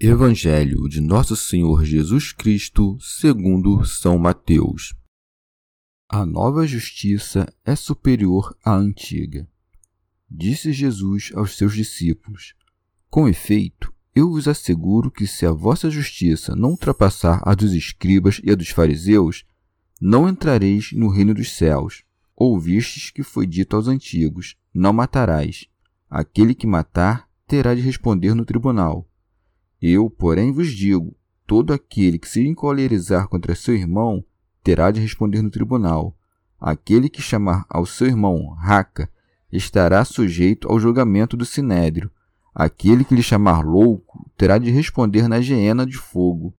Evangelho de Nosso Senhor Jesus Cristo, segundo São Mateus. A nova justiça é superior à antiga. Disse Jesus aos seus discípulos: Com efeito, eu vos asseguro que se a vossa justiça não ultrapassar a dos escribas e a dos fariseus, não entrareis no reino dos céus. Ouvistes que foi dito aos antigos: Não matarás. Aquele que matar terá de responder no tribunal. Eu, porém, vos digo: todo aquele que se encolerizar contra seu irmão terá de responder no tribunal. Aquele que chamar ao seu irmão raca estará sujeito ao julgamento do sinédrio. Aquele que lhe chamar louco terá de responder na geena de fogo.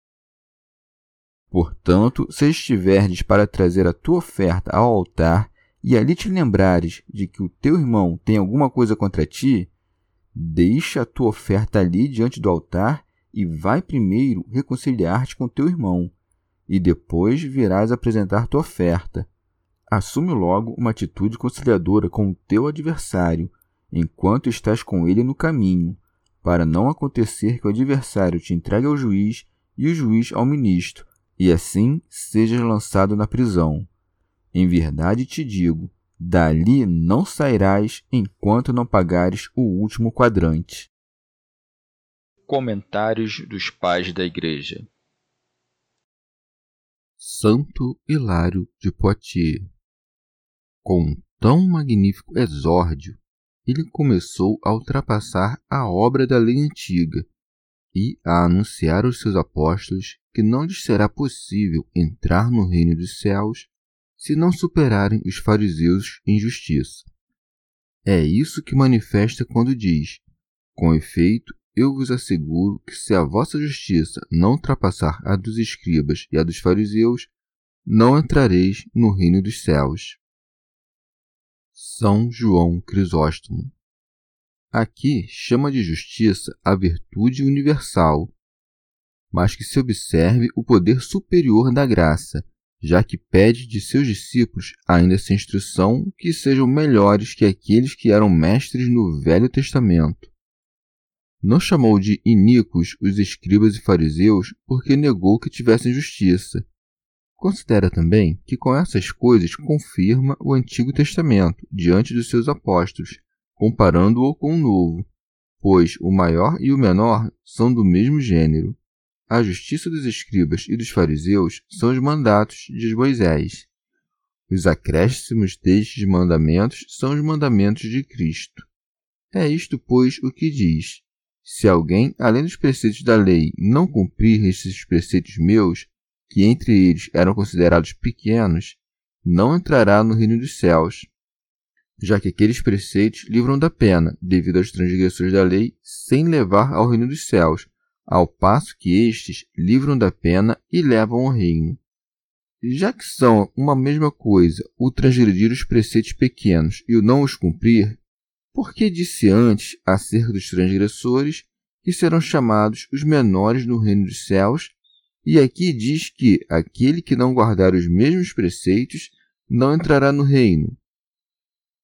Portanto, se estiverdes para trazer a tua oferta ao altar e ali te lembrares de que o teu irmão tem alguma coisa contra ti, deixa a tua oferta ali diante do altar e vai primeiro reconciliar-te com teu irmão, e depois virás apresentar tua oferta. Assume logo uma atitude conciliadora com o teu adversário, enquanto estás com ele no caminho, para não acontecer que o adversário te entregue ao juiz e o juiz ao ministro, e assim sejas lançado na prisão. Em verdade te digo, dali não sairás enquanto não pagares o último quadrante. Comentários dos Pais da Igreja Santo Hilário de Poitiers Com tão magnífico exórdio, ele começou a ultrapassar a obra da lei antiga e a anunciar aos seus apóstolos que não lhes será possível entrar no reino dos céus se não superarem os fariseus em justiça. É isso que manifesta quando diz: com efeito, eu vos asseguro que se a vossa justiça não ultrapassar a dos escribas e a dos fariseus, não entrareis no reino dos céus. São João Crisóstomo. Aqui chama de justiça a virtude universal, mas que se observe o poder superior da graça, já que pede de seus discípulos ainda essa instrução que sejam melhores que aqueles que eram mestres no Velho Testamento não chamou de iníquos os escribas e fariseus porque negou que tivessem justiça. Considera também que com essas coisas confirma o Antigo Testamento diante dos seus apóstolos, comparando-o com o Novo, pois o maior e o menor são do mesmo gênero. A justiça dos escribas e dos fariseus são os mandatos de Moisés. Os acréscimos destes mandamentos são os mandamentos de Cristo. É isto, pois, o que diz: se alguém, além dos preceitos da lei, não cumprir esses preceitos meus, que entre eles eram considerados pequenos, não entrará no reino dos céus, já que aqueles preceitos livram da pena, devido aos transgressores da lei, sem levar ao reino dos céus, ao passo que estes livram da pena e levam ao reino. Já que são uma mesma coisa o transgredir os preceitos pequenos e o não os cumprir, porque disse antes acerca dos transgressores que serão chamados os menores no reino dos céus, e aqui diz que aquele que não guardar os mesmos preceitos não entrará no reino.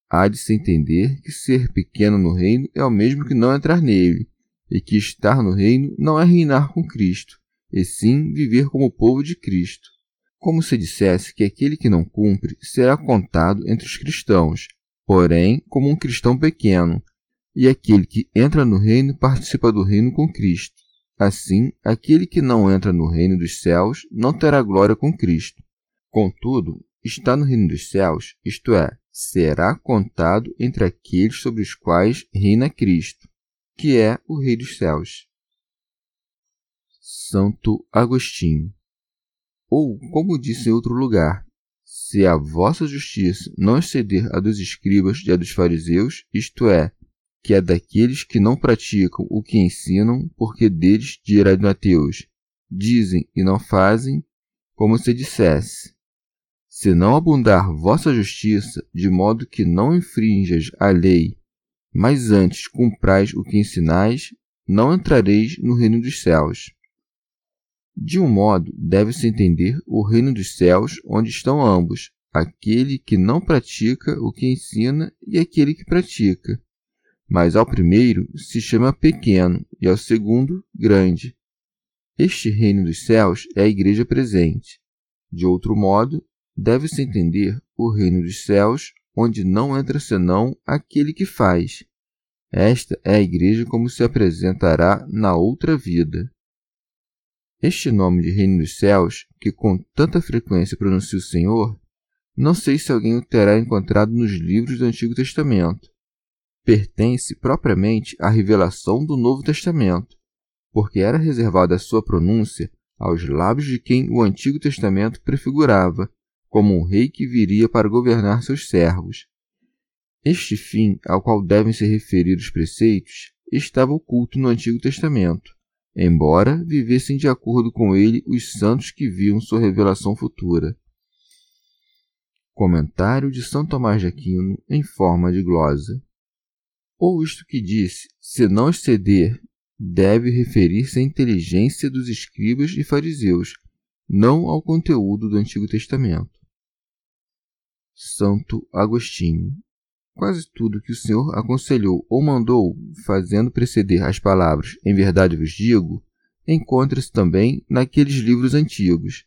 Há de se entender que ser pequeno no reino é o mesmo que não entrar nele, e que estar no reino não é reinar com Cristo, e sim viver como povo de Cristo. Como se dissesse que aquele que não cumpre será contado entre os cristãos, porém como um cristão pequeno, e aquele que entra no reino participa do reino com Cristo. Assim, aquele que não entra no reino dos céus não terá glória com Cristo. Contudo, está no reino dos céus, isto é, será contado entre aqueles sobre os quais reina Cristo, que é o Rei dos céus. Santo Agostinho. Ou, como disse em outro lugar, se a vossa justiça não exceder a dos escribas e a dos fariseus, isto é, que é daqueles que não praticam o que ensinam, porque deles dirá Mateus, dizem e não fazem, como se dissesse. Se não abundar vossa justiça, de modo que não infrinjas a lei, mas antes cumprais o que ensinais, não entrareis no reino dos céus. De um modo, deve-se entender o reino dos céus, onde estão ambos, aquele que não pratica o que ensina e aquele que pratica mas ao primeiro se chama pequeno e ao segundo grande. Este reino dos céus é a igreja presente. De outro modo, deve-se entender o reino dos céus, onde não entra senão aquele que faz. Esta é a igreja como se apresentará na outra vida. Este nome de reino dos céus, que com tanta frequência pronuncia o Senhor, não sei se alguém o terá encontrado nos livros do Antigo Testamento pertence propriamente à revelação do Novo Testamento, porque era reservada a sua pronúncia aos lábios de quem o Antigo Testamento prefigurava como um rei que viria para governar seus servos. Este fim ao qual devem ser referidos os preceitos estava oculto no Antigo Testamento, embora vivessem de acordo com ele os santos que viam sua revelação futura. Comentário de São Tomás de Aquino em forma de glosa ou isto que disse, se não exceder, deve referir-se à inteligência dos escribas e fariseus, não ao conteúdo do Antigo Testamento. Santo Agostinho. Quase tudo que o Senhor aconselhou ou mandou, fazendo preceder as palavras em verdade vos digo, encontra-se também naqueles livros antigos,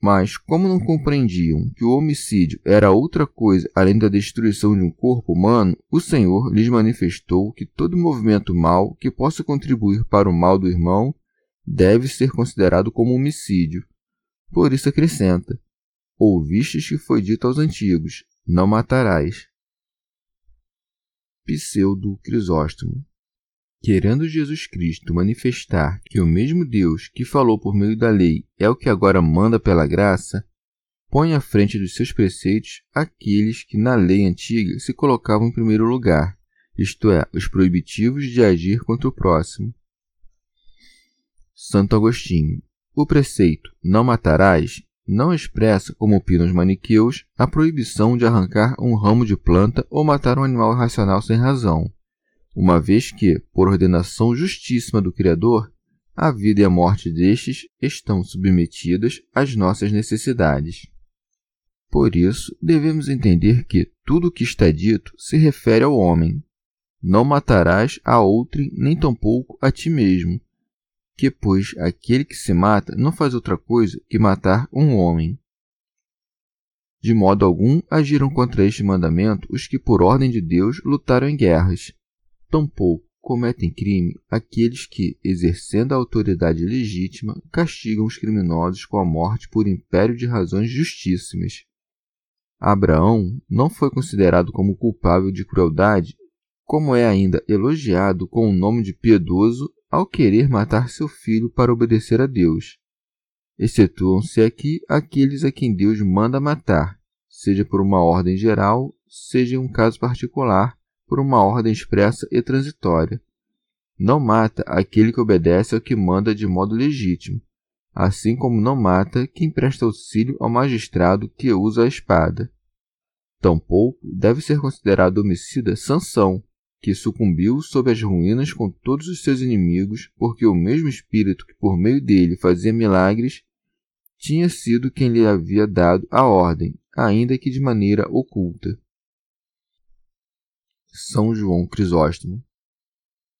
mas, como não compreendiam que o homicídio era outra coisa além da destruição de um corpo humano, o Senhor lhes manifestou que todo movimento mal que possa contribuir para o mal do irmão deve ser considerado como homicídio. Por isso acrescenta: Ouvistes que foi dito aos antigos: Não matarás. Pseudo Crisóstomo Querendo Jesus Cristo manifestar que o mesmo Deus que falou por meio da lei é o que agora manda pela graça, põe à frente dos seus preceitos aqueles que na lei antiga se colocavam em primeiro lugar, isto é, os proibitivos de agir contra o próximo. Santo Agostinho. O preceito não matarás não expressa, como opinam os maniqueus, a proibição de arrancar um ramo de planta ou matar um animal irracional sem razão uma vez que, por ordenação justíssima do Criador, a vida e a morte destes estão submetidas às nossas necessidades. Por isso, devemos entender que tudo o que está dito se refere ao homem. Não matarás a outrem, nem tampouco a ti mesmo, que, pois, aquele que se mata não faz outra coisa que matar um homem. De modo algum agiram contra este mandamento os que, por ordem de Deus, lutaram em guerras, Tampouco cometem crime aqueles que, exercendo a autoridade legítima, castigam os criminosos com a morte por império de razões justíssimas. Abraão não foi considerado como culpável de crueldade, como é ainda elogiado com o nome de piedoso ao querer matar seu filho para obedecer a Deus. Excetuam-se aqui aqueles a quem Deus manda matar, seja por uma ordem geral, seja em um caso particular, por uma ordem expressa e transitória. Não mata aquele que obedece ao que manda de modo legítimo, assim como não mata quem presta auxílio ao magistrado que usa a espada. Tampouco deve ser considerado homicida Sansão, que sucumbiu sob as ruínas com todos os seus inimigos, porque o mesmo espírito que por meio dele fazia milagres tinha sido quem lhe havia dado a ordem, ainda que de maneira oculta. São João Crisóstomo.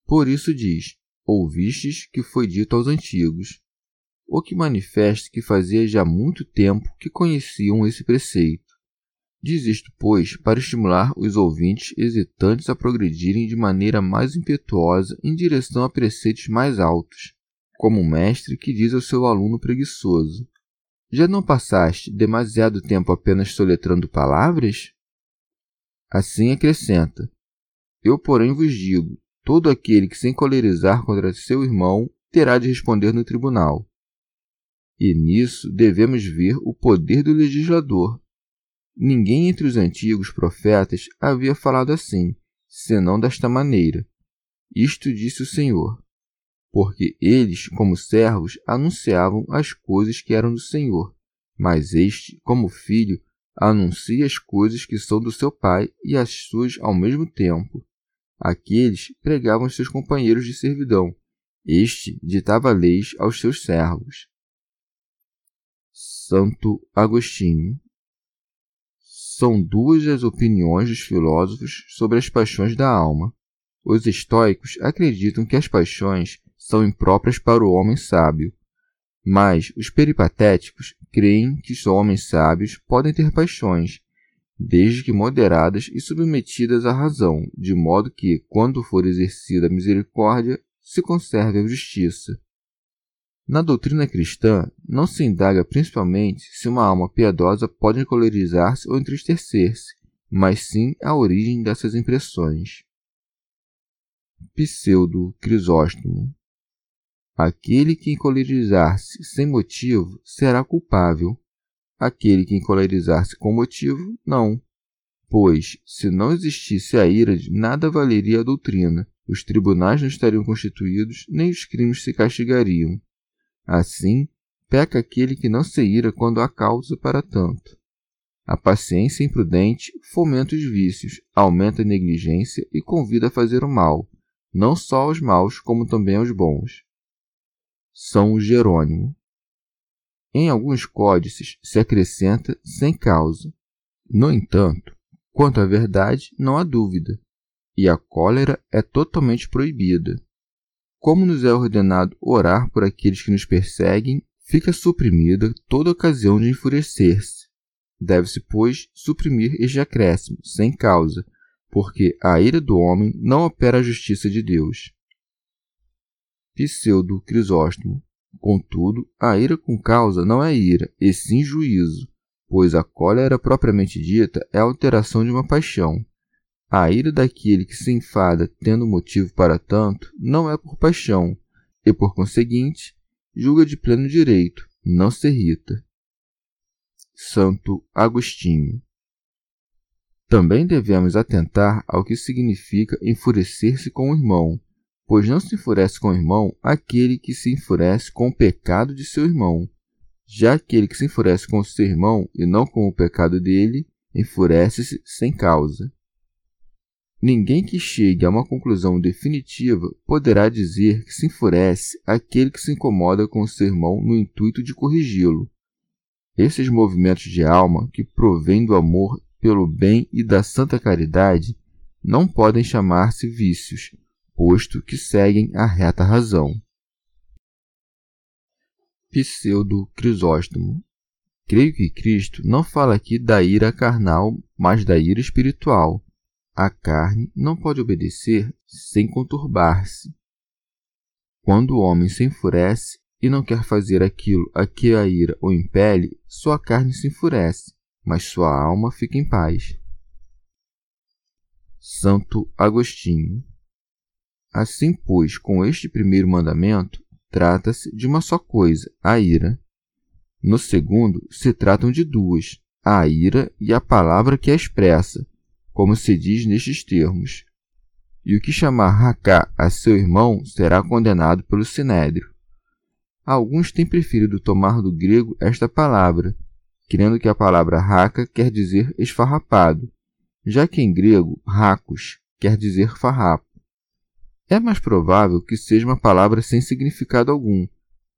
Por isso diz: Ouvistes que foi dito aos antigos, o que manifesta que fazia já muito tempo que conheciam esse preceito. Diz isto, pois, para estimular os ouvintes hesitantes a progredirem de maneira mais impetuosa em direção a preceitos mais altos, como um mestre que diz ao seu aluno preguiçoso: Já não passaste demasiado tempo apenas soletrando palavras? Assim acrescenta: Eu, porém, vos digo: todo aquele que se encolerizar contra seu irmão terá de responder no tribunal. E nisso devemos ver o poder do legislador. Ninguém entre os antigos profetas havia falado assim, senão desta maneira. Isto disse o Senhor, porque eles, como servos, anunciavam as coisas que eram do Senhor, mas este, como filho, anuncia as coisas que são do seu pai e as suas ao mesmo tempo. Aqueles pregavam seus companheiros de servidão. Este ditava leis aos seus servos. Santo Agostinho. São duas as opiniões dos filósofos sobre as paixões da alma. Os estoicos acreditam que as paixões são impróprias para o homem sábio, mas os peripatéticos creem que só homens sábios podem ter paixões, desde que moderadas e submetidas à razão, de modo que, quando for exercida a misericórdia, se conserve a justiça. Na doutrina cristã, não se indaga principalmente se uma alma piedosa pode encolerizar-se ou entristecer-se, mas sim a origem dessas impressões. Pseudo Crisóstomo Aquele que encolerizar-se sem motivo será culpável. Aquele que encolerizar-se com motivo, não. Pois, se não existisse a ira, nada valeria a doutrina, os tribunais não estariam constituídos, nem os crimes se castigariam. Assim, peca aquele que não se ira quando há causa para tanto. A paciência imprudente fomenta os vícios, aumenta a negligência e convida a fazer o mal, não só aos maus, como também aos bons. São Jerônimo. Em alguns códices se acrescenta sem causa. No entanto, quanto à verdade, não há dúvida, e a cólera é totalmente proibida. Como nos é ordenado orar por aqueles que nos perseguem, fica suprimida toda ocasião de enfurecer-se. Deve-se, pois, suprimir este acréscimo, sem causa, porque a ira do homem não opera a justiça de Deus. Pseudo Crisóstomo. Contudo, a ira com causa não é ira, e sim juízo, pois a cólera propriamente dita é a alteração de uma paixão, a ira daquele que se enfada tendo motivo para tanto não é por paixão, e por conseguinte, julga de pleno direito, não se irrita. Santo Agostinho. Também devemos atentar ao que significa enfurecer-se com o irmão, pois não se enfurece com o irmão aquele que se enfurece com o pecado de seu irmão. Já aquele que se enfurece com o seu irmão e não com o pecado dele, enfurece-se sem causa. Ninguém que chegue a uma conclusão definitiva poderá dizer que se enfurece aquele que se incomoda com o seu irmão no intuito de corrigi-lo. Esses movimentos de alma que provêm do amor pelo bem e da santa caridade não podem chamar-se vícios, posto que seguem a reta razão. Pseudo Crisóstomo Creio que Cristo não fala aqui da ira carnal, mas da ira espiritual a carne não pode obedecer sem conturbar-se. Quando o homem se enfurece e não quer fazer aquilo a que a ira o impele, sua carne se enfurece, mas sua alma fica em paz. Santo Agostinho. Assim, pois, com este primeiro mandamento, trata-se de uma só coisa, a ira. No segundo, se tratam de duas, a ira e a palavra que a expressa, como se diz nestes termos. E o que chamar Raká a seu irmão será condenado pelo Sinédrio. Alguns têm preferido tomar do grego esta palavra, crendo que a palavra raca quer dizer esfarrapado, já que em grego racos quer dizer farrapo. É mais provável que seja uma palavra sem significado algum,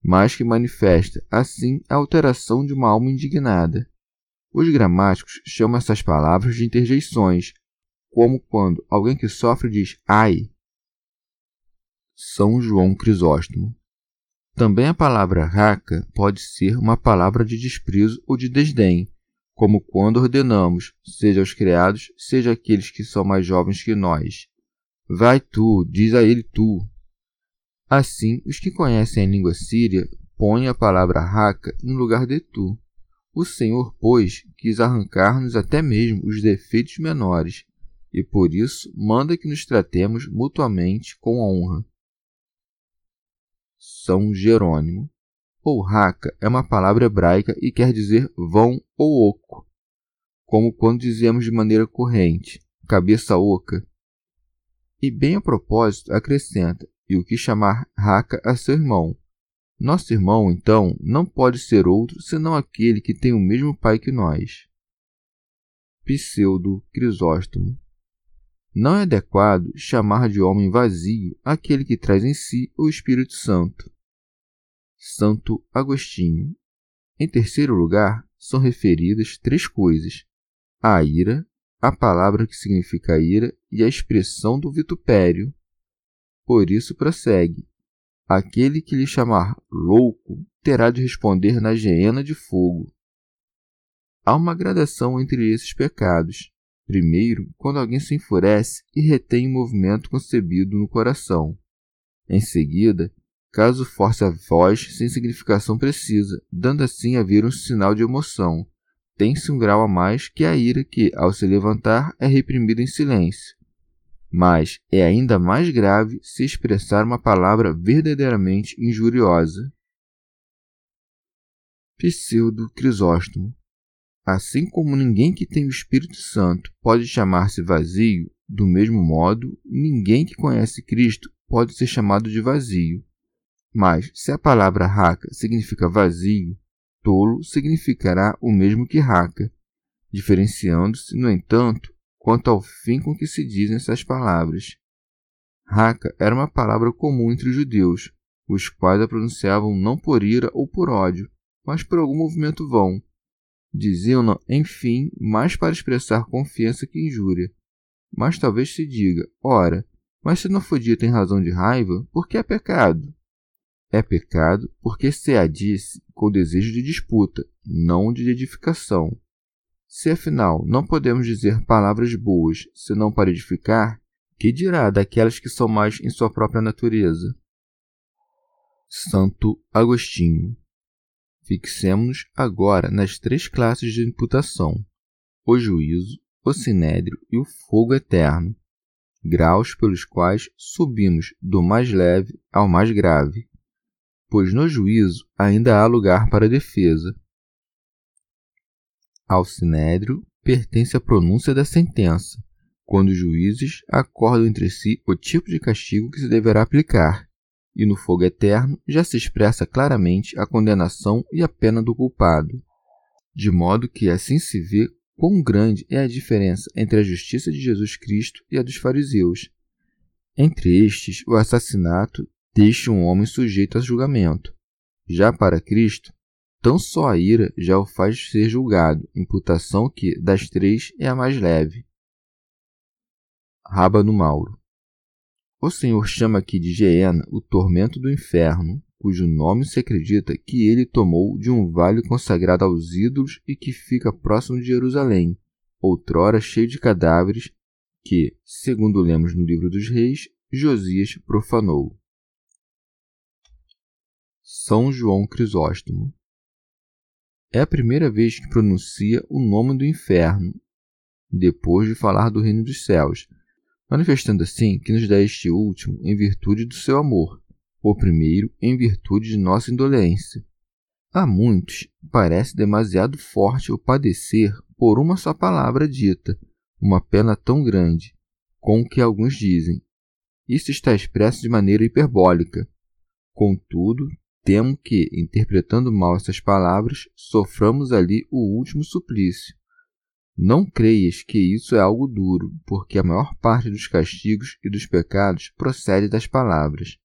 mas que manifesta, assim, a alteração de uma alma indignada. Os gramáticos chamam essas palavras de interjeições, como quando alguém que sofre diz ai. São João Crisóstomo. Também a palavra raca pode ser uma palavra de desprezo ou de desdém, como quando ordenamos, seja aos criados, seja aqueles que são mais jovens que nós. Vai tu, diz a ele tu. Assim, os que conhecem a língua síria põem a palavra raca em lugar de tu. O Senhor, pois, quis arrancar-nos até mesmo os defeitos menores, e por isso manda que nos tratemos mutuamente com honra. São Jerônimo. Ou raca é uma palavra hebraica e quer dizer vão ou oco, como quando dizemos de maneira corrente, cabeça oca. E bem a propósito acrescenta, e o que chamar raca a seu irmão. Nosso irmão, então, não pode ser outro senão aquele que tem o mesmo pai que nós. Pseudo Crisóstomo não é adequado chamar de homem vazio aquele que traz em si o Espírito Santo. Santo Agostinho. Em terceiro lugar, são referidas três coisas: a ira, a palavra que significa ira e a expressão do vitupério. Por isso prossegue: aquele que lhe chamar louco terá de responder na geena de fogo. Há uma gradação entre esses pecados, Primeiro, quando alguém se enfurece e retém o movimento concebido no coração. Em seguida, caso force a voz sem significação precisa, dando assim a vir um sinal de emoção. Tem-se um grau a mais que a ira que, ao se levantar, é reprimida em silêncio. Mas é ainda mais grave se expressar uma palavra verdadeiramente injuriosa. Pseudo Crisóstomo Assim como ninguém que tem o Espírito Santo pode chamar-se vazio, do mesmo modo, ninguém que conhece Cristo pode ser chamado de vazio. Mas, se a palavra raca significa vazio, tolo significará o mesmo que raca, diferenciando-se, no entanto, quanto ao fim com que se dizem essas palavras. Raca era uma palavra comum entre os judeus, os quais a pronunciavam não por ira ou por ódio, mas por algum movimento vão, Diziam-no, enfim, mais para expressar confiança que injúria. Mas talvez se diga, ora, mas se não foi dito em razão de raiva, por que é pecado? É pecado porque se a disse com desejo de disputa, não de edificação. Se afinal não podemos dizer palavras boas senão para edificar, que dirá daquelas que são mais em sua própria natureza? Santo Agostinho Fixemos-nos agora nas três classes de imputação: o juízo, o sinédrio e o fogo eterno, graus pelos quais subimos do mais leve ao mais grave, pois no juízo ainda há lugar para defesa. Ao sinédrio pertence a pronúncia da sentença, quando os juízes acordam entre si o tipo de castigo que se deverá aplicar e no fogo eterno já se expressa claramente a condenação e a pena do culpado, de modo que assim se vê quão grande é a diferença entre a justiça de Jesus Cristo e a dos fariseus. Entre estes, o assassinato deixa um homem sujeito a julgamento. Já para Cristo, tão só a ira já o faz ser julgado, imputação que, das três, é a mais leve. Rábano Mauro o Senhor chama aqui de Geena o tormento do inferno, cujo nome se acredita que ele tomou de um vale consagrado aos ídolos e que fica próximo de Jerusalém, outrora cheio de cadáveres, que, segundo lemos no livro dos reis, Josias profanou. São João Crisóstomo É a primeira vez que pronuncia o nome do inferno, depois de falar do reino dos céus, manifestando assim que nos dá este último em virtude do seu amor, o primeiro em virtude de nossa indolência. A muitos parece demasiado forte o padecer por uma só palavra dita, uma pena tão grande, com o que alguns dizem. Isso está expresso de maneira hiperbólica. Contudo, temo que, interpretando mal essas palavras, soframos ali o último suplício, não creias que isso é algo duro, porque a maior parte dos castigos e dos pecados procede das palavras.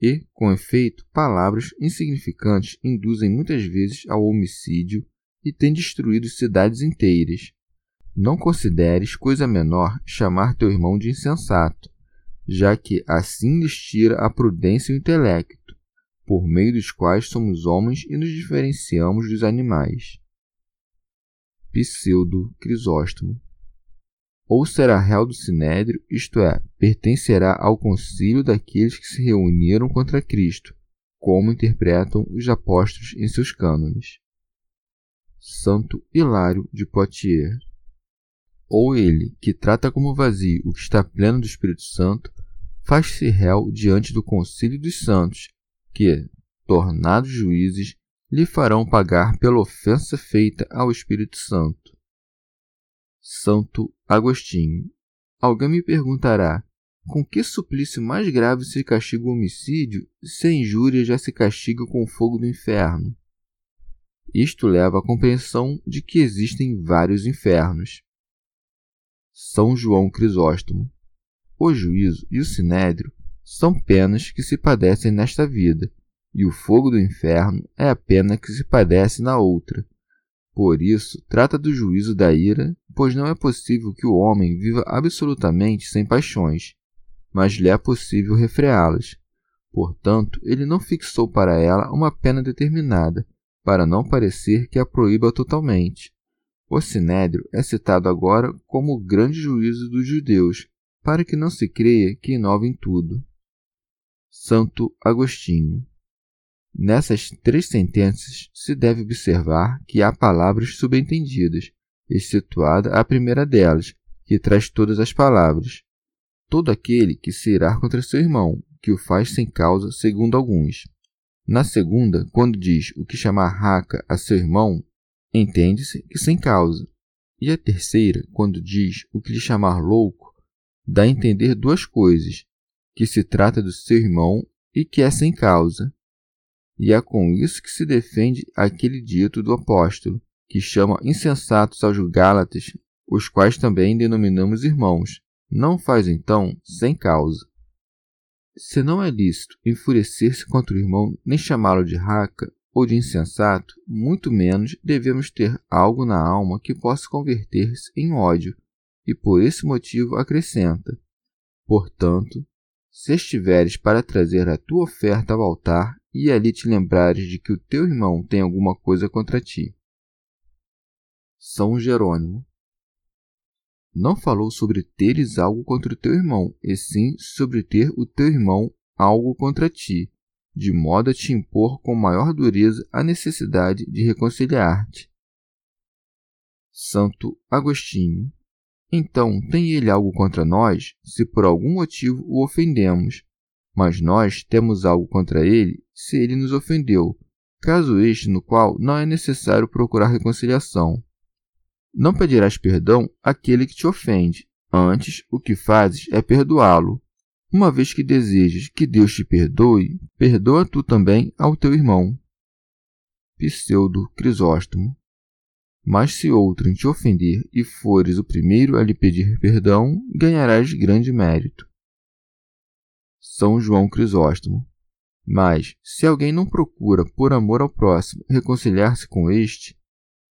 E, com efeito, palavras insignificantes induzem muitas vezes ao homicídio e têm destruído cidades inteiras. Não consideres coisa menor chamar teu irmão de insensato, já que assim lhes tira a prudência e o intelecto, por meio dos quais somos homens e nos diferenciamos dos animais. Pseudo Crisóstomo ou será réu do sinédrio, isto é, pertencerá ao concílio daqueles que se reuniram contra Cristo, como interpretam os apóstolos em seus cânones. Santo Hilário de Poitiers. Ou ele, que trata como vazio o que está pleno do Espírito Santo, faz-se réu diante do concílio dos santos, que, tornados juízes, lhe farão pagar pela ofensa feita ao Espírito Santo. Santo Agostinho. Alguém me perguntará: com que suplício mais grave se castiga o homicídio se a injúria já se castiga com o fogo do inferno? Isto leva à compreensão de que existem vários infernos. São João Crisóstomo. O juízo e o sinédrio são penas que se padecem nesta vida, e o fogo do inferno é a pena que se padece na outra. Por isso, trata do juízo da ira, pois não é possível que o homem viva absolutamente sem paixões, mas lhe é possível refreá-las. Portanto, ele não fixou para ela uma pena determinada, para não parecer que a proíba totalmente. O Sinédrio é citado agora como o grande juízo dos judeus, para que não se creia que inova em tudo. Santo Agostinho Nessas três sentenças se deve observar que há palavras subentendidas, excetuada a primeira delas, que traz todas as palavras. Todo aquele que se irá contra seu irmão, que o faz sem causa, segundo alguns. Na segunda, quando diz o que chamar raca a seu irmão, entende-se que sem causa. E a terceira, quando diz o que lhe chamar louco, dá a entender duas coisas: que se trata do seu irmão e que é sem causa. E é com isso que se defende aquele dito do apóstolo, que chama insensatos aos Gálatas, os quais também denominamos irmãos. Não faz então sem causa. Se não é lícito enfurecer-se contra o irmão, nem chamá-lo de raca ou de insensato, muito menos devemos ter algo na alma que possa converter-se em ódio, e por esse motivo acrescenta: Portanto, se estiveres para trazer a tua oferta ao altar e ali te lembrares de que o teu irmão tem alguma coisa contra ti. São Jerônimo não falou sobre teres algo contra o teu irmão, e sim sobre ter o teu irmão algo contra ti, de modo a te impor com maior dureza a necessidade de reconciliar-te. Santo Agostinho. Então, tem ele algo contra nós, se por algum motivo o ofendemos, mas nós temos algo contra ele, se ele nos ofendeu, caso este no qual não é necessário procurar reconciliação. Não pedirás perdão àquele que te ofende, antes o que fazes é perdoá-lo. Uma vez que desejas que Deus te perdoe, perdoa tu também ao teu irmão. Pseudo Crisóstomo. Mas se outrem te ofender e fores o primeiro a lhe pedir perdão, ganharás grande mérito. São João Crisóstomo. Mas, se alguém não procura, por amor ao próximo, reconciliar-se com este,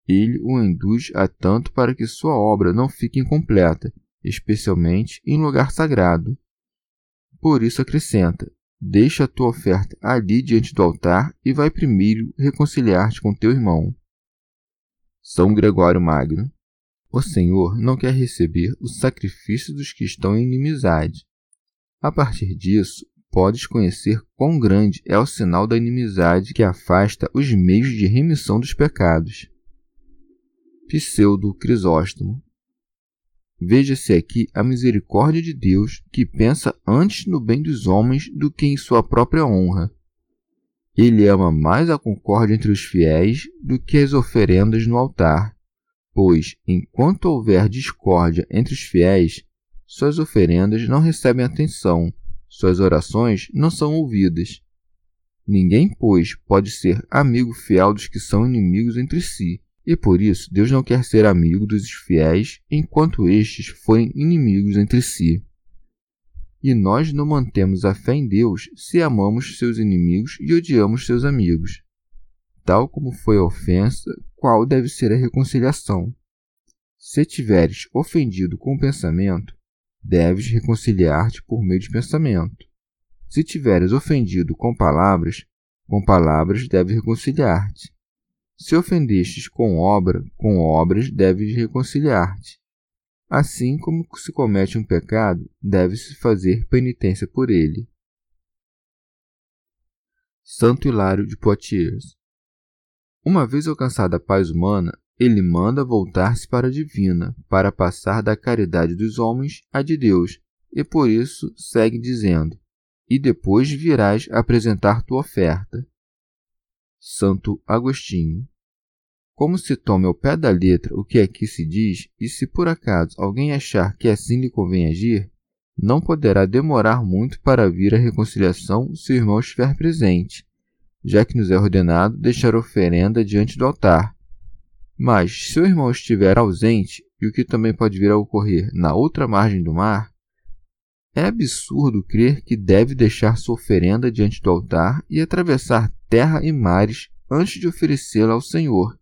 ele o induz a tanto para que sua obra não fique incompleta, especialmente em lugar sagrado. Por isso acrescenta: Deixa a tua oferta ali diante do altar e vai primeiro reconciliar-te com teu irmão. São Gregório Magno. O Senhor não quer receber o sacrifício dos que estão em inimizade. A partir disso, podes conhecer quão grande é o sinal da inimizade que afasta os meios de remissão dos pecados. Pseudo Crisóstomo. Veja-se aqui a misericórdia de Deus que pensa antes no bem dos homens do que em sua própria honra. Ele ama mais a concórdia entre os fiéis do que as oferendas no altar, pois, enquanto houver discórdia entre os fiéis, suas oferendas não recebem atenção, suas orações não são ouvidas. Ninguém, pois, pode ser amigo fiel dos que são inimigos entre si e por isso Deus não quer ser amigo dos fiéis enquanto estes forem inimigos entre si. E nós não mantemos a fé em Deus se amamos seus inimigos e odiamos seus amigos. Tal como foi a ofensa, qual deve ser a reconciliação? Se tiveres ofendido com o pensamento, deves reconciliar-te por meio de pensamento. Se tiveres ofendido com palavras, com palavras deves reconciliar-te. Se ofendestes com obra, com obras deves reconciliar-te. Assim como se comete um pecado, deve-se fazer penitência por ele. Santo Hilário de Poitiers Uma vez alcançada a paz humana, ele manda voltar-se para a divina, para passar da caridade dos homens à de Deus, e por isso segue dizendo: E depois virás apresentar tua oferta. Santo Agostinho como se tome ao pé da letra o que aqui se diz, e se por acaso alguém achar que assim lhe convém agir, não poderá demorar muito para vir a reconciliação se o irmão estiver presente, já que nos é ordenado deixar oferenda diante do altar. Mas, se o irmão estiver ausente, e o que também pode vir a ocorrer na outra margem do mar, é absurdo crer que deve deixar sua oferenda diante do altar e atravessar terra e mares antes de oferecê-la ao Senhor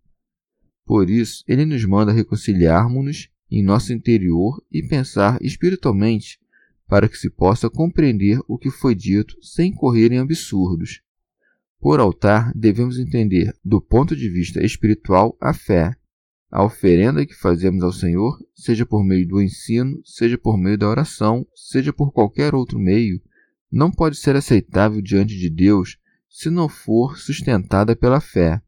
por isso, ele nos manda reconciliarmos-nos em nosso interior e pensar espiritualmente para que se possa compreender o que foi dito sem correr em absurdos. Por altar, devemos entender, do ponto de vista espiritual, a fé. A oferenda que fazemos ao Senhor, seja por meio do ensino, seja por meio da oração, seja por qualquer outro meio, não pode ser aceitável diante de Deus se não for sustentada pela fé.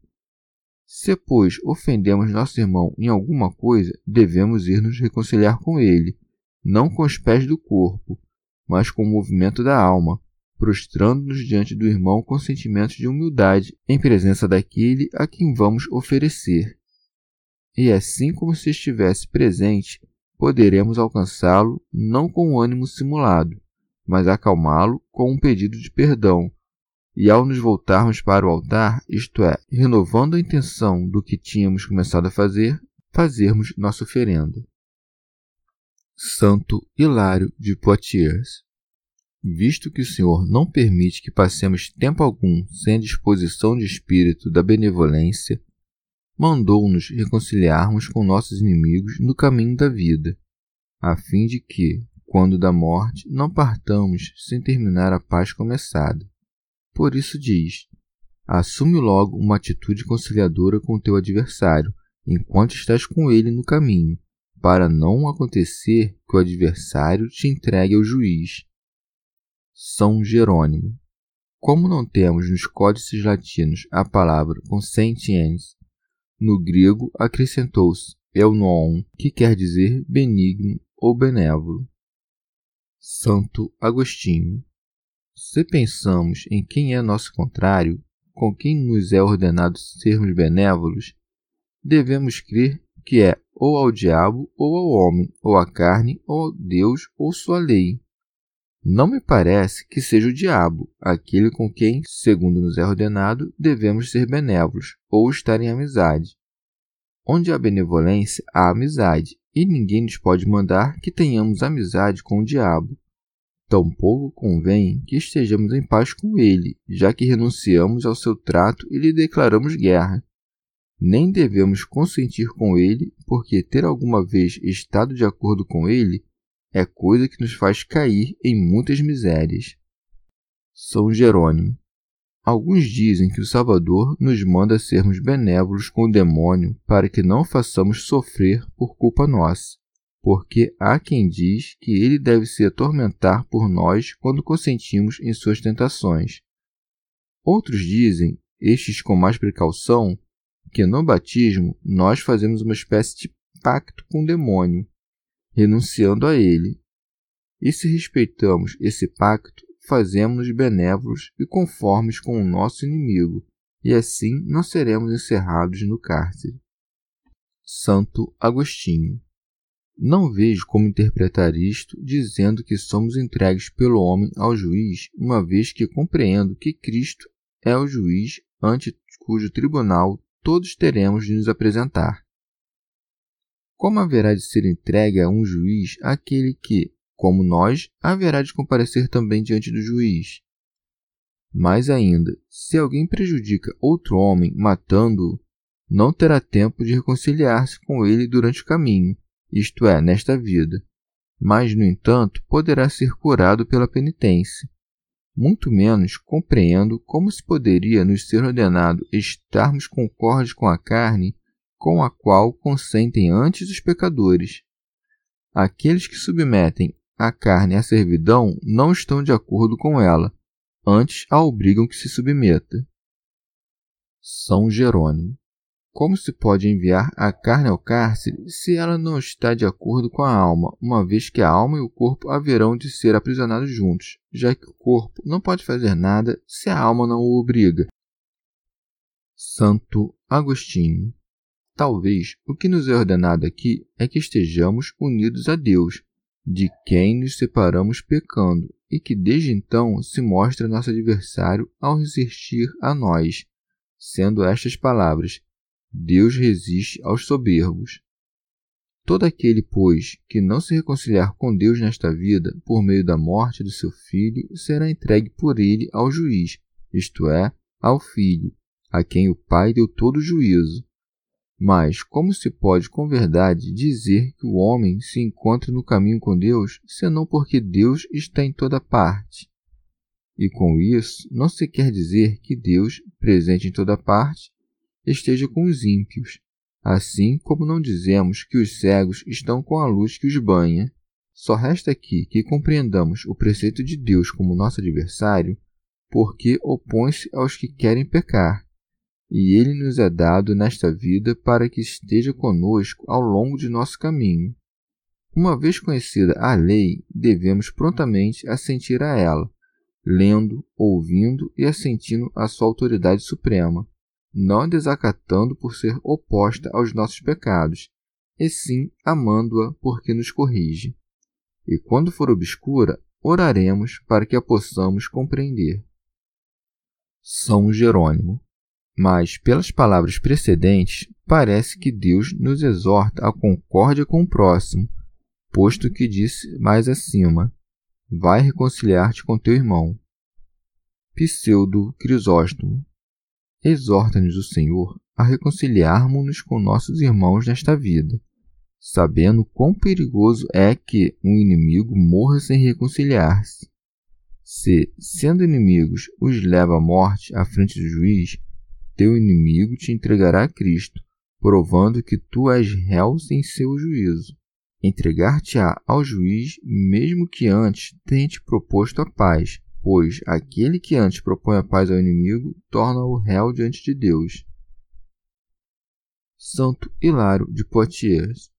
Se, pois, ofendemos nosso irmão em alguma coisa, devemos ir nos reconciliar com ele, não com os pés do corpo, mas com o movimento da alma, prostrando-nos diante do irmão com sentimentos de humildade em presença daquele a quem vamos oferecer. E assim como se estivesse presente, poderemos alcançá-lo não com um ânimo simulado, mas acalmá-lo com um pedido de perdão, e ao nos voltarmos para o altar, isto é, renovando a intenção do que tínhamos começado a fazer, fazermos nossa oferenda. Santo Hilário de Poitiers Visto que o Senhor não permite que passemos tempo algum sem a disposição de espírito da benevolência, mandou-nos reconciliarmos com nossos inimigos no caminho da vida, a fim de que, quando da morte, não partamos sem terminar a paz começada. Por isso diz: assume logo uma atitude conciliadora com teu adversário, enquanto estás com ele no caminho, para não acontecer que o adversário te entregue ao juiz. São Jerônimo. Como não temos nos códices latinos a palavra consentiens, no grego acrescentou-se eunon, que quer dizer benigno ou benévolo. Santo Agostinho. Se pensamos em quem é nosso contrário, com quem nos é ordenado sermos benévolos, devemos crer que é ou ao diabo ou ao homem, ou à carne, ou ao Deus ou sua lei. Não me parece que seja o diabo, aquele com quem, segundo nos é ordenado, devemos ser benévolos ou estar em amizade. Onde há benevolência, há amizade, e ninguém nos pode mandar que tenhamos amizade com o diabo. Tampouco convém que estejamos em paz com ele, já que renunciamos ao seu trato e lhe declaramos guerra. Nem devemos consentir com ele, porque ter alguma vez estado de acordo com ele é coisa que nos faz cair em muitas misérias. São Jerônimo. Alguns dizem que o Salvador nos manda sermos benévolos com o demônio para que não façamos sofrer por culpa nossa porque há quem diz que ele deve se atormentar por nós quando consentimos em suas tentações. Outros dizem, estes com mais precaução, que no batismo nós fazemos uma espécie de pacto com o demônio, renunciando a ele. E se respeitamos esse pacto, fazemos-nos benévolos e conformes com o nosso inimigo, e assim não seremos encerrados no cárcere. Santo Agostinho não vejo como interpretar isto dizendo que somos entregues pelo homem ao juiz, uma vez que compreendo que Cristo é o juiz ante cujo tribunal todos teremos de nos apresentar. Como haverá de ser entregue a um juiz aquele que, como nós, haverá de comparecer também diante do juiz? Mais ainda, se alguém prejudica outro homem matando-o, não terá tempo de reconciliar-se com ele durante o caminho, isto é, nesta vida, mas, no entanto, poderá ser curado pela penitência. Muito menos compreendo como se poderia nos ser ordenado estarmos concordes com a carne com a qual consentem antes os pecadores. aqueles que submetem a carne à servidão não estão de acordo com ela, antes a obrigam que se submeta. São Jerônimo. Como se pode enviar a carne ao cárcere se ela não está de acordo com a alma, uma vez que a alma e o corpo haverão de ser aprisionados juntos, já que o corpo não pode fazer nada se a alma não o obriga? Santo Agostinho. Talvez o que nos é ordenado aqui é que estejamos unidos a Deus, de quem nos separamos pecando, e que desde então se mostra nosso adversário ao resistir a nós, sendo estas palavras: Deus resiste aos soberbos. Todo aquele, pois, que não se reconciliar com Deus nesta vida por meio da morte do seu filho, será entregue por ele ao juiz, isto é, ao filho, a quem o Pai deu todo o juízo. Mas como se pode com verdade dizer que o homem se encontra no caminho com Deus, senão porque Deus está em toda parte? E com isso não se quer dizer que Deus, presente em toda parte, esteja com os ímpios, assim como não dizemos que os cegos estão com a luz que os banha. Só resta aqui que compreendamos o preceito de Deus como nosso adversário, porque opõe-se aos que querem pecar, e ele nos é dado nesta vida para que esteja conosco ao longo de nosso caminho. Uma vez conhecida a lei, devemos prontamente assentir a ela, lendo, ouvindo e assentindo à sua autoridade suprema, não desacatando por ser oposta aos nossos pecados, e sim amando-a porque nos corrige. E quando for obscura, oraremos para que a possamos compreender. São Jerônimo. Mas, pelas palavras precedentes, parece que Deus nos exorta à concórdia com o próximo, posto que disse mais acima: Vai reconciliar-te com teu irmão. Pseudo Crisóstomo exorta-nos o Senhor a reconciliarmos-nos com nossos irmãos nesta vida, sabendo quão perigoso é que um inimigo morra sem reconciliar-se. Se, sendo inimigos, os leva à morte à frente do juiz, teu inimigo te entregará a Cristo, provando que tu és réu sem seu juízo. Entregar-te-á ao juiz, mesmo que antes tenha te proposto a paz, pois aquele que antes propõe a paz ao inimigo torna-o réu diante de Deus. Santo Hilário de Poitiers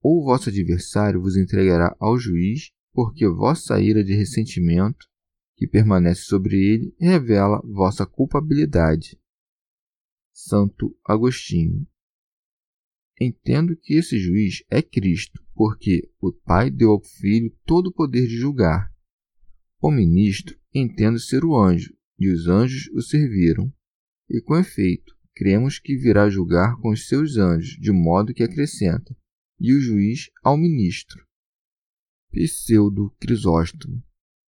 Ou vosso adversário vos entregará ao juiz, porque vossa ira de ressentimento, que permanece sobre ele, revela vossa culpabilidade. Santo Agostinho Entendo que esse juiz é Cristo, porque o Pai deu ao Filho todo o poder de julgar o ministro entende ser o anjo, e os anjos o serviram. E com efeito, cremos que virá julgar com os seus anjos, de modo que acrescenta, e o juiz ao ministro. Pseudo Crisóstomo.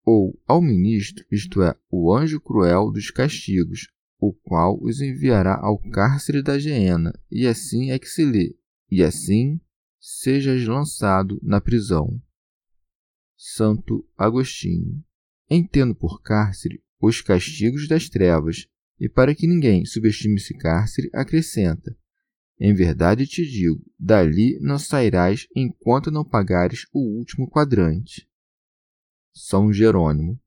Ou ao ministro, isto é, o anjo cruel dos castigos, o qual os enviará ao cárcere da geena, e assim é que se lê, e assim sejas lançado na prisão. Santo Agostinho entendo por cárcere os castigos das trevas, e para que ninguém subestime esse cárcere, acrescenta: Em verdade te digo, dali não sairás enquanto não pagares o último quadrante. São Jerônimo.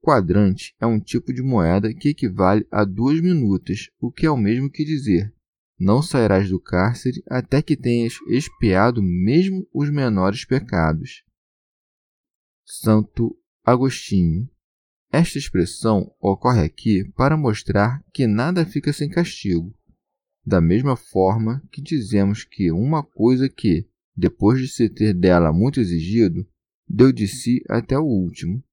Quadrante é um tipo de moeda que equivale a duas minutas, o que é o mesmo que dizer: não sairás do cárcere até que tenhas expiado mesmo os menores pecados. Santo Agostinho. Esta expressão ocorre aqui para mostrar que nada fica sem castigo, da mesma forma que dizemos que uma coisa que, depois de se ter dela muito exigido, deu de si até o último.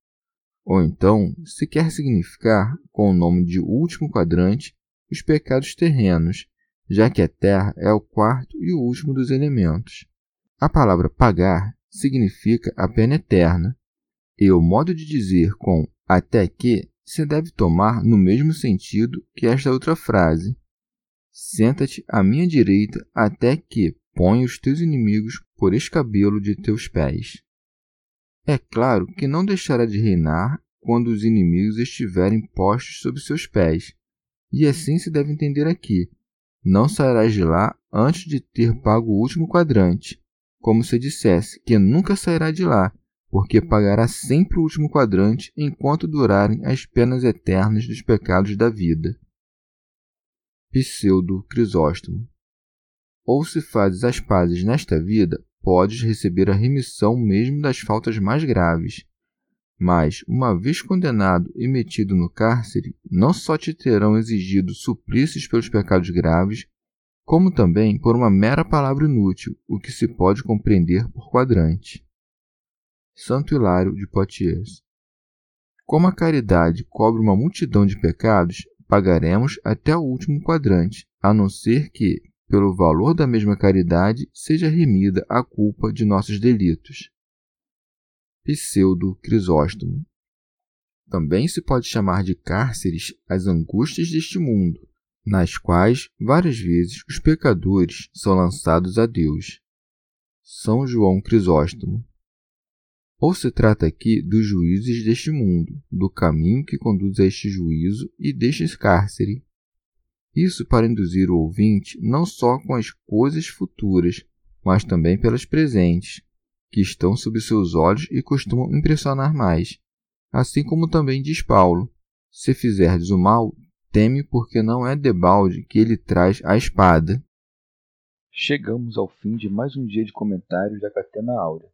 Ou então, se quer significar, com o nome de último quadrante, os pecados terrenos, já que a terra é o quarto e o último dos elementos. A palavra pagar significa a pena eterna, e o modo de dizer com até que se deve tomar no mesmo sentido que esta outra frase: Senta-te à minha direita até que ponha os teus inimigos por escabelo de teus pés. É claro que não deixará de reinar quando os inimigos estiverem postos sob seus pés, e assim se deve entender aqui: não sairás de lá antes de ter pago o último quadrante, como se dissesse que nunca sairá de lá, porque pagará sempre o último quadrante enquanto durarem as penas eternas dos pecados da vida. Pseudo Crisóstomo Ou se fazes as pazes nesta vida, podes receber a remissão mesmo das faltas mais graves. Mas, uma vez condenado e metido no cárcere, não só te terão exigido suplícios pelos pecados graves, como também por uma mera palavra inútil, o que se pode compreender por quadrante. Santo Hilário de Poitiers Como a caridade cobre uma multidão de pecados, pagaremos até o último quadrante, a não ser que, pelo valor da mesma caridade, seja remida a culpa de nossos delitos. Pseudo Crisóstomo Também se pode chamar de cárceres as angústias deste mundo, nas quais várias vezes os pecadores são lançados a Deus. São João Crisóstomo. Ou se trata aqui dos juízes deste mundo, do caminho que conduz a este juízo e deste cárcere. Isso para induzir o ouvinte não só com as coisas futuras, mas também pelas presentes, que estão sob seus olhos e costumam impressionar mais. Assim como também diz Paulo: Se fizerdes o mal, teme porque não é debalde que ele traz a espada. Chegamos ao fim de mais um dia de comentários da Catena Áurea.